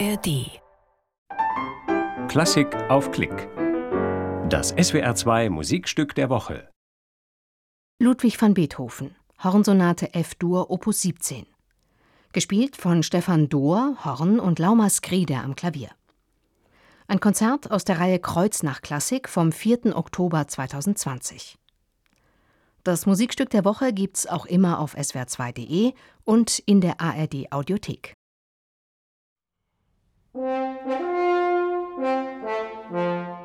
ARD. Klassik auf Klick. Das SWR2 Musikstück der Woche. Ludwig van Beethoven, Hornsonate F-Dur Opus 17. Gespielt von Stefan Dohr, Horn und Lauma Skride am Klavier. Ein Konzert aus der Reihe Kreuz nach Klassik vom 4. Oktober 2020. Das Musikstück der Woche gibt's auch immer auf swr2.de und in der ARD Audiothek. Thank you.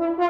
Mm-hmm.